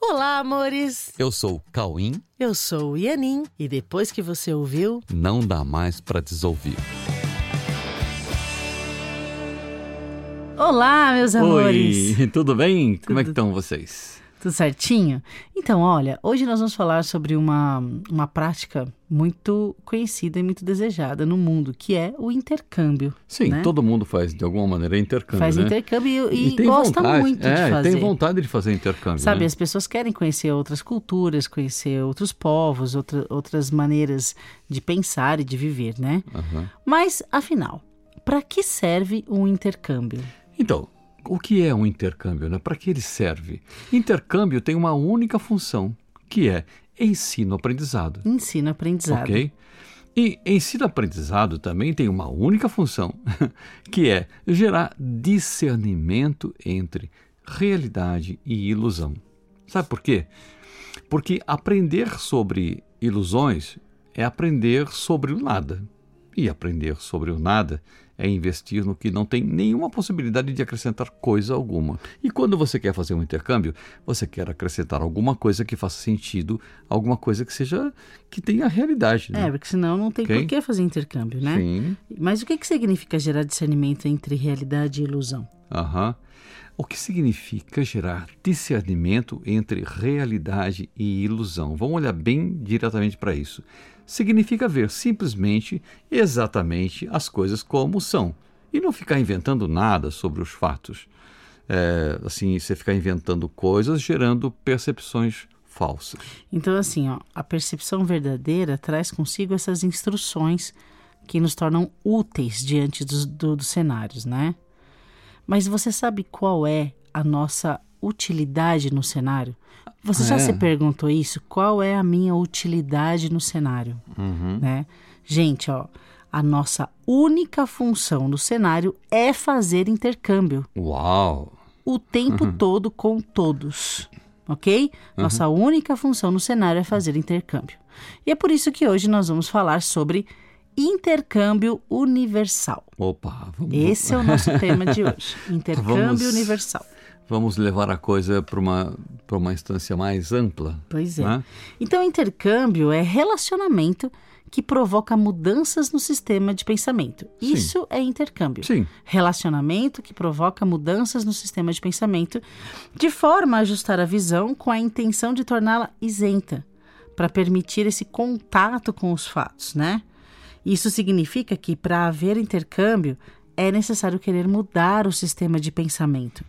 Olá, amores! Eu sou o Cauim. Eu sou o Ianin. E depois que você ouviu, Não dá mais pra desouvir. Olá, meus amores! Oi, tudo bem? Como é que Tudo. estão vocês? Tudo certinho? Então, olha, hoje nós vamos falar sobre uma, uma prática muito conhecida e muito desejada no mundo, que é o intercâmbio. Sim, né? todo mundo faz de alguma maneira intercâmbio, Faz né? intercâmbio e, e gosta vontade, muito é, de fazer. tem vontade de fazer intercâmbio, Sabe, né? as pessoas querem conhecer outras culturas, conhecer outros povos, outra, outras maneiras de pensar e de viver, né? Aham. Mas, afinal, para que serve um intercâmbio? Então, o que é um intercâmbio, né? Para que ele serve? Intercâmbio tem uma única função, que é ensino-aprendizado. Ensino-aprendizado. Ok? E ensino-aprendizado também tem uma única função, que é gerar discernimento entre realidade e ilusão. Sabe por quê? Porque aprender sobre ilusões é aprender sobre o nada. E aprender sobre o nada é investir no que não tem nenhuma possibilidade de acrescentar coisa alguma. E quando você quer fazer um intercâmbio, você quer acrescentar alguma coisa que faça sentido, alguma coisa que seja que tenha realidade. É, Né? porque senão não tem Ok. por que fazer intercâmbio, né? Sim. Mas o que, que significa gerar discernimento entre realidade e ilusão? Aham. O que significa gerar discernimento entre realidade e ilusão? Vamos olhar bem diretamente para isso. Significa ver simplesmente, exatamente as coisas como são e não ficar inventando nada sobre os fatos. É, assim, você ficar inventando coisas gerando percepções falsas. Então, assim, ó, a percepção verdadeira traz consigo essas instruções que nos tornam úteis diante dos, do- dos cenários, né? Mas você sabe qual é a nossa utilidade no cenário? Você já É. se perguntou isso? Qual é a minha utilidade no cenário? Né? Gente, ó, a nossa única função no cenário é fazer intercâmbio Uau! o tempo todo com todos, ok? Nossa única função no cenário é fazer intercâmbio. E é por isso que hoje nós vamos falar sobre intercâmbio universal. Opa, vamos, Esse é o nosso tema de hoje. Intercâmbio Vamos- universal. vamos levar a coisa para uma, para uma instância mais ampla. Pois é. né? Então, intercâmbio é relacionamento que provoca mudanças no sistema de pensamento. Isso é intercâmbio. Sim. Relacionamento que provoca mudanças no sistema de pensamento, de forma a ajustar a visão com a intenção de torná-la isenta, para permitir esse contato com os fatos, né? Isso significa que para haver intercâmbio é necessário querer mudar o sistema de pensamento,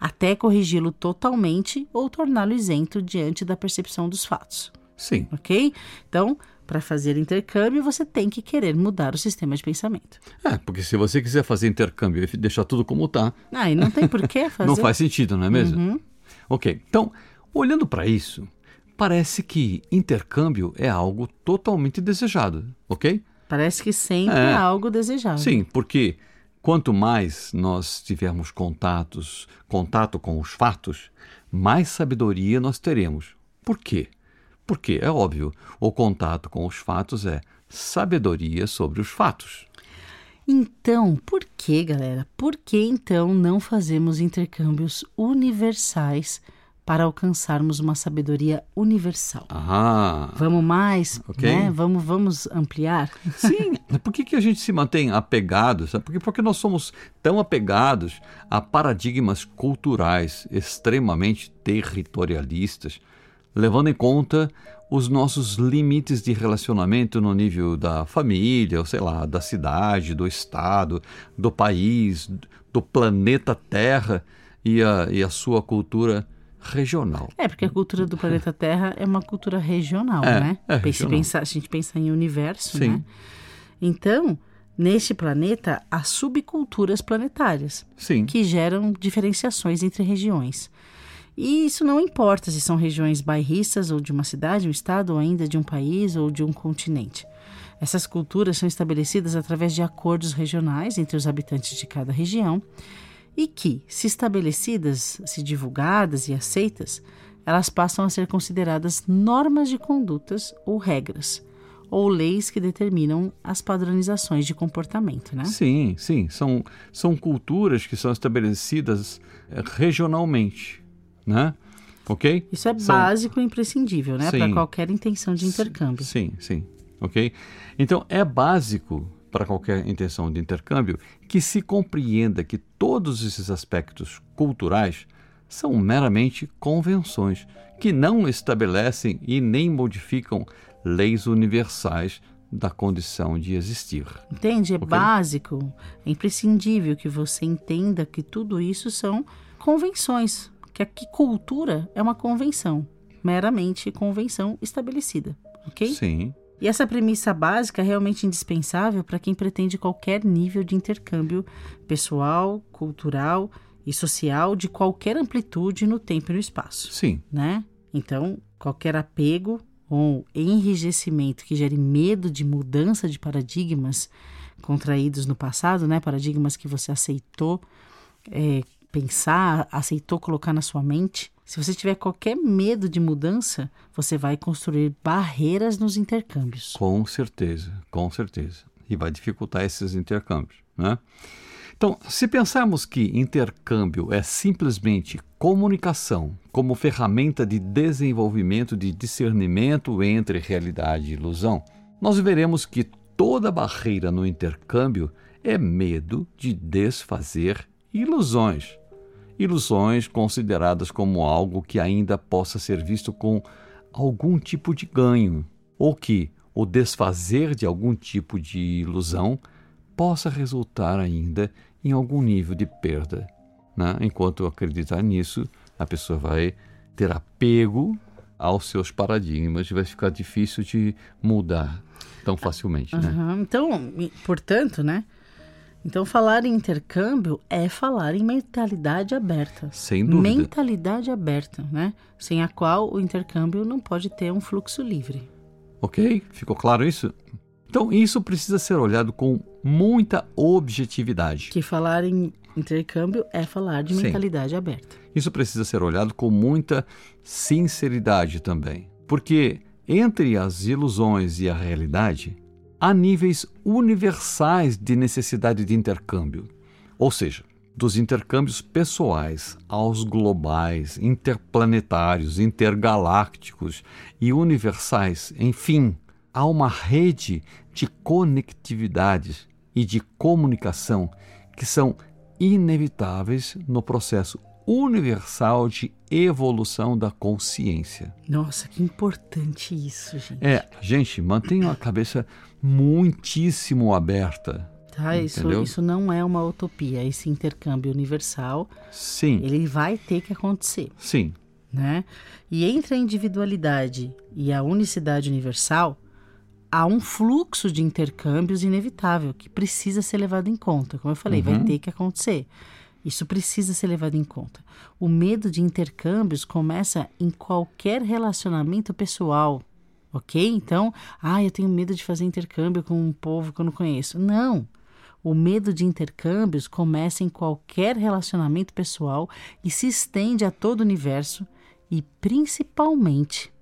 até corrigi-lo totalmente ou torná-lo isento diante da percepção dos fatos Sim. ok? Então, para fazer intercâmbio, você tem que querer mudar o sistema de pensamento. É, porque se você quiser fazer intercâmbio e deixar tudo como está, Ah, e não tem por que fazer. não faz sentido, não é mesmo? Uhum. Ok, então, olhando para isso, parece que intercâmbio é algo totalmente desejado, ok? Parece que sempre É. é algo desejável. Sim, porque quanto mais nós tivermos contatos, contato com os fatos, mais sabedoria nós teremos. Por quê? Porque é óbvio, o contato com os fatos é sabedoria sobre os fatos. Então, por que, galera? Por que então não fazemos intercâmbios universais para alcançarmos uma sabedoria universal? Ah, Vamos mais, Ok. né? Vamos, vamos ampliar? Sim, por que, que a gente se mantém apegado? Sabe? Porque, porque nós somos tão apegados a paradigmas culturais extremamente territorialistas, levando em conta os nossos limites de relacionamento no nível da família, ou sei lá, da cidade, do estado, do país, do planeta Terra e a, e a sua cultura regional. É, porque a cultura do planeta Terra é uma cultura regional, É, né? é regional. pensar- a gente pensa em universo, Sim. né? Então, neste planeta, há subculturas planetárias Sim, que geram diferenciações entre regiões. E isso não importa se são regiões bairristas ou de uma cidade, um estado, ou ainda de um país ou de um continente. Essas culturas são estabelecidas através de acordos regionais entre os habitantes de cada região e que, se estabelecidas, se divulgadas e aceitas, elas passam a ser consideradas normas de condutas ou regras, ou leis que determinam as padronizações de comportamento, né? Sim, sim. São, são culturas que são estabelecidas eh, regionalmente, né? Ok? Isso é São- básico e imprescindível, né? Para qualquer intenção de intercâmbio. Sim, sim. Ok? Então, é básico para qualquer intenção de intercâmbio que se compreenda que todos esses aspectos culturais são meramente convenções que não estabelecem e nem modificam leis universais da condição de existir. Entende? É Ok. básico, é imprescindível que você entenda que tudo isso são convenções. Que aqui cultura é uma convenção, meramente convenção estabelecida, ok? Sim, E essa premissa básica é realmente indispensável para quem pretende qualquer nível de intercâmbio pessoal, cultural e social de qualquer amplitude no tempo e no espaço, sim, né? Então, qualquer apego ou enrijecimento que gere medo de mudança de paradigmas contraídos no passado, né? Paradigmas que você aceitou é, pensar, aceitou colocar na sua mente. Se você tiver qualquer medo de mudança, você vai construir barreiras nos intercâmbios. com certeza, com certeza. E vai dificultar esses intercâmbios, né? Então, se pensarmos que intercâmbio é simplesmente comunicação como ferramenta de desenvolvimento de discernimento entre realidade e ilusão, nós veremos que toda barreira no intercâmbio é medo de desfazer ilusões. Ilusões consideradas como algo que ainda possa ser visto com algum tipo de ganho, ou que o desfazer de algum tipo de ilusão possa resultar ainda em algum nível de perda. Né? Enquanto acreditar nisso, a pessoa vai ter apego aos seus paradigmas e vai ficar difícil de mudar tão facilmente. Né? Aham. Então, portanto, né? Então, falar em intercâmbio é falar em mentalidade aberta. Sem dúvida. Mentalidade aberta, né? Sem a qual o intercâmbio não pode ter um fluxo livre. Ok? Ficou claro isso? Então, isso precisa ser olhado com muita objetividade. Que falar em intercâmbio é falar de Sim. mentalidade aberta. Isso precisa ser olhado com muita sinceridade também. Porque entre as ilusões e a realidade, há níveis universais de necessidade de intercâmbio. Ou seja, dos intercâmbios pessoais aos globais, interplanetários, intergalácticos e universais, enfim, há uma rede de conectividades e de comunicação que são inevitáveis no processo universal de evolução da consciência. Nossa, que importante isso, gente. É, gente, mantenha a cabeça muitíssimo aberta. Tá? Isso, isso não é uma utopia. Esse intercâmbio universal, Sim, ele vai ter que acontecer. sim, né? E entre a individualidade e a unicidade universal, há um fluxo de intercâmbios inevitável que precisa ser levado em conta. Como eu falei, vai ter que acontecer. Isso precisa ser levado em conta. O medo de intercâmbios começa em qualquer relacionamento pessoal, ok? Então, ah, eu tenho medo de fazer intercâmbio com um povo que eu não conheço. Não. O medo de intercâmbios começa em qualquer relacionamento pessoal e se estende a todo o universo e principalmente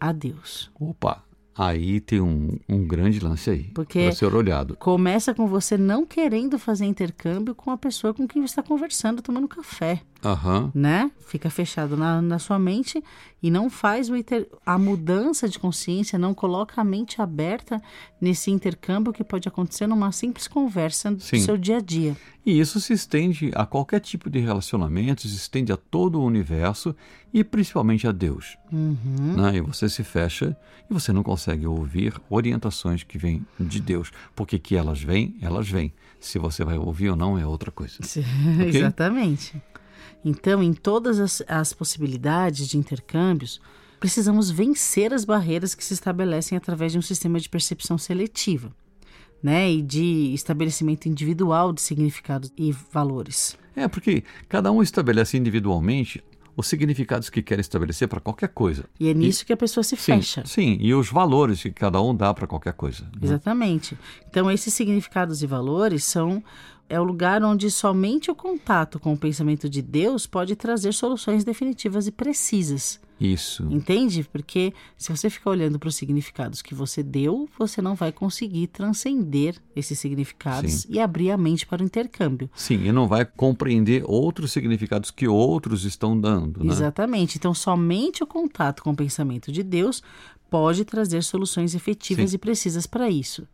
a Deus. Opa, aí tem um, um grande lance aí Porque- para ser olhado. Começa com você não querendo fazer intercâmbio com a pessoa com quem você está conversando, tomando café, Aham, né? Fica fechado na, na sua mente e não faz o inter- a mudança de consciência, não coloca a mente aberta nesse intercâmbio que pode acontecer numa simples conversa do Sim. seu dia a dia. E isso se estende a qualquer tipo de relacionamento, se estende a todo o universo e principalmente a Deus. Uhum. Né? E você se fecha e você não consegue ouvir orientações que vêm de Deus. Porque que elas vêm, elas vêm. Se você vai ouvir ou não é outra coisa. Exatamente. Então, em todas as, as possibilidades de intercâmbios, precisamos vencer as barreiras que se estabelecem através de um sistema de percepção seletiva, né? E de estabelecimento individual de significados e valores. É porque cada um estabelece individualmente os significados que quer estabelecer para qualquer coisa. E é nisso que a pessoa se Sim, fecha. sim, e os valores que cada um dá para qualquer coisa. né? Exatamente. Então, esses significados e valores são é o lugar onde somente o contato com o pensamento de Deus pode trazer soluções definitivas e precisas Isso. Entende? Porque se você ficar olhando para os significados que você deu, você não vai conseguir transcender esses significados Sim. e abrir a mente para o intercâmbio. Sim, e não vai compreender outros significados que outros estão dando, né? Exatamente. Então, somente o contato com o pensamento de Deus pode trazer soluções efetivas Sim. e precisas para isso.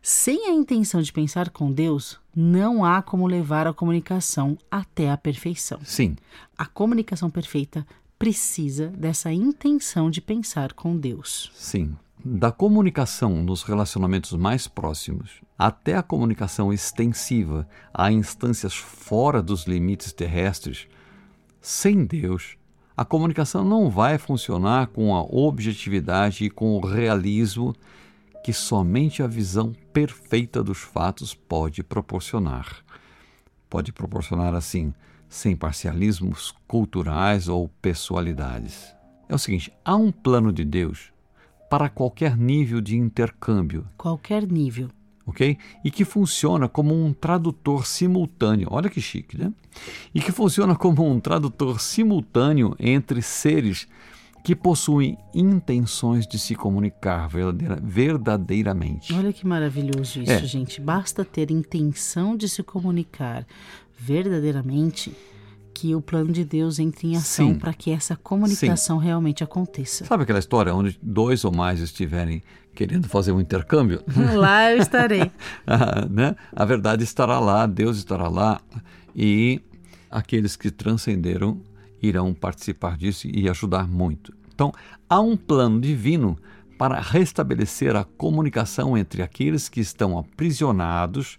Sem a intenção de pensar com Deus, não há como levar a comunicação até a perfeição. Sim, A comunicação perfeita precisa dessa intenção de pensar com Deus. sim. Da comunicação nos relacionamentos mais próximos até a comunicação extensiva a instâncias fora dos limites terrestres, sem Deus, a comunicação não vai funcionar com a objetividade e com o realismo que somente a visão perfeita dos fatos pode proporcionar. Pode proporcionar assim, sem parcialismos culturais ou pessoalidades. É o seguinte: há um plano de Deus para qualquer nível de intercâmbio, Qualquer nível. Ok? E que funciona como um tradutor simultâneo. Olha que chique, né? E que funciona como um tradutor simultâneo entre seres que possuem intenções de se comunicar verdadeira- verdadeiramente. Olha que maravilhoso isso, É. gente. Basta ter intenção de se comunicar verdadeiramente que o plano de Deus entre em ação Sim. para que essa comunicação realmente aconteça. Sabe aquela história onde dois ou mais estiverem querendo fazer um intercâmbio? Lá eu estarei. Ah, né? A verdade estará lá, Deus estará lá e aqueles que transcenderam irão participar disso e ajudar muito. Então, há um plano divino para restabelecer a comunicação entre aqueles que estão aprisionados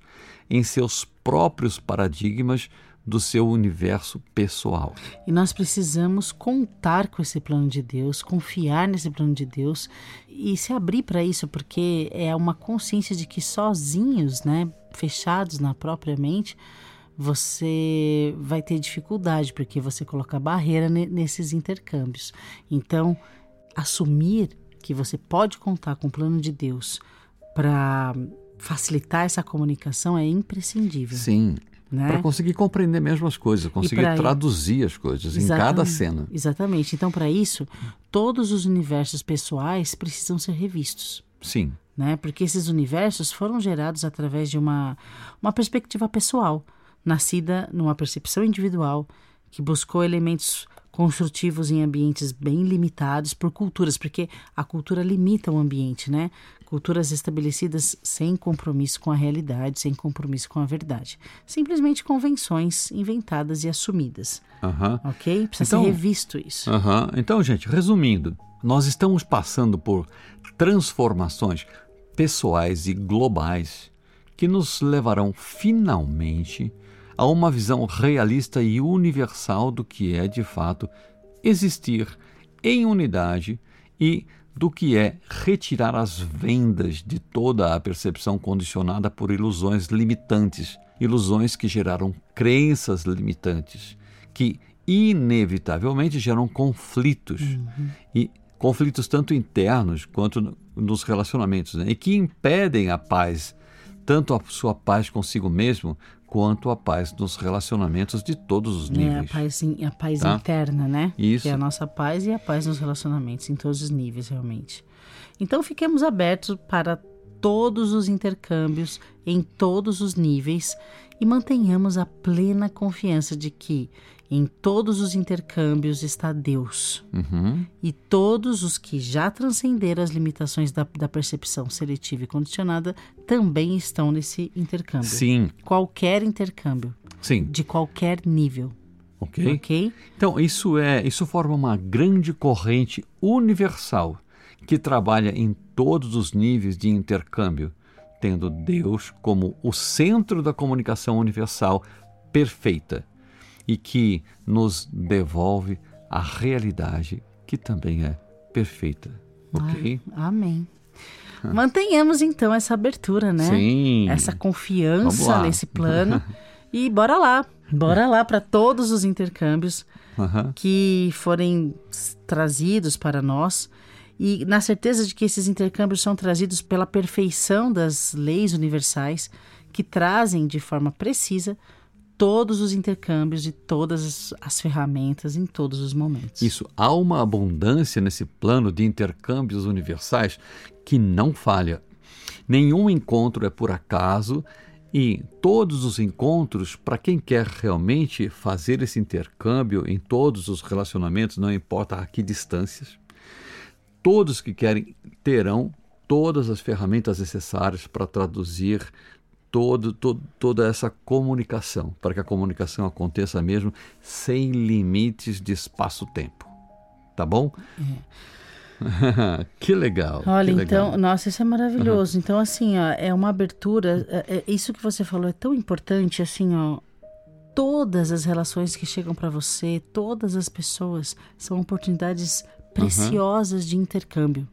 em seus próprios paradigmas do seu universo pessoal. E nós precisamos contar com esse plano de Deus, confiar nesse plano de Deus e se abrir para isso, porque é uma consciência de que sozinhos, né, fechados na própria mente, você vai ter dificuldade, porque você coloca barreira ne- nesses intercâmbios. Então, assumir que você pode contar com o plano de Deus para facilitar essa comunicação é imprescindível, Sim, né? para conseguir compreender mesmo as coisas, conseguir pra- traduzir as coisas em cada Exatamente. cena. Exatamente. Então, para isso, todos os universos pessoais precisam ser revistos, Sim, né? Porque esses universos foram gerados através de uma, uma perspectiva pessoal, nascida numa percepção individual que buscou elementos construtivos em ambientes bem limitados por culturas, porque a cultura limita o ambiente, né? Culturas estabelecidas sem compromisso com a realidade, sem compromisso com a verdade. Simplesmente convenções inventadas e assumidas, aham. ok? Precisa Então- ser revisto isso. Aham. Então, gente, resumindo, nós estamos passando por transformações pessoais e globais que nos levarão finalmente a uma visão realista e universal do que é de fato existir em unidade e do que é retirar as vendas de toda a percepção condicionada por ilusões limitantes, ilusões que geraram crenças limitantes, que inevitavelmente geram conflitos e conflitos tanto internos quanto no- nos relacionamentos, né? e que impedem a paz, tanto a sua paz consigo mesmo quanto a paz nos relacionamentos de todos os É, a níveis. paz, a paz Tá? interna, né? Isso. Que é a nossa paz e a paz nos relacionamentos, em todos os níveis, realmente. Então, fiquemos abertos para todos os intercâmbios, em todos os níveis, e mantenhamos a plena confiança de que em todos os intercâmbios está Deus. Uhum. E todos os que já transcenderam as limitações da, da percepção seletiva e condicionada também estão nesse intercâmbio. Sim, Qualquer intercâmbio, sim, de qualquer nível. ok? Ok? Então, isso é, isso forma uma grande corrente universal que trabalha em todos os níveis de intercâmbio, tendo Deus como o centro da comunicação universal perfeita e que nos devolve a realidade que também é perfeita. Ok? Amém. Mantenhamos então essa abertura, né? Sim. Essa confiança nesse plano. e bora lá. Bora lá para todos os intercâmbios Aham. que forem trazidos para nós. E na certeza de que esses intercâmbios são trazidos pela perfeição das leis universais que trazem de forma precisa todos os intercâmbios e todas as, as ferramentas em todos os momentos. Isso, há uma abundância nesse plano de intercâmbios universais que não falha. Nenhum encontro é por acaso e todos os encontros, para quem quer realmente fazer esse intercâmbio em todos os relacionamentos, não importa a que distâncias, todos que querem terão todas as ferramentas necessárias para traduzir todo, todo, toda essa comunicação, para que a comunicação aconteça mesmo sem limites de espaço-tempo. Tá bom? É. que legal. Olha, que então, legal. nossa, isso é maravilhoso. Uhum. Então, assim, ó, é uma abertura. É, é, isso que você falou é tão importante, assim, ó. Todas as relações que chegam para você, todas as pessoas, são oportunidades preciosas uhum. de intercâmbio.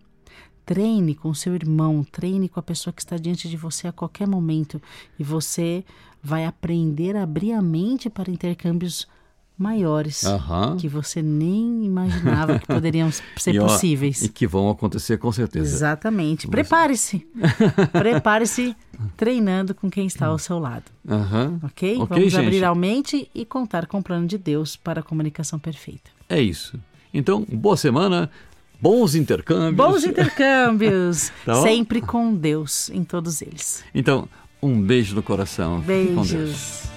Treine com seu irmão, treine com a pessoa que está diante de você a qualquer momento e você vai aprender a abrir a mente para intercâmbios maiores uhum. que você nem imaginava que poderiam ser e, possíveis. E que vão acontecer com certeza. Exatamente. Prepare-se. Prepare-se treinando com quem está ao seu lado. Uhum. Okay? ok? Vamos gente. abrir a mente e contar com o plano de Deus para a comunicação perfeita. É isso. Então, boa semana. Bons intercâmbios. Bons intercâmbios. tá Sempre com Deus em todos eles. Então, um beijo no coração. Beijos.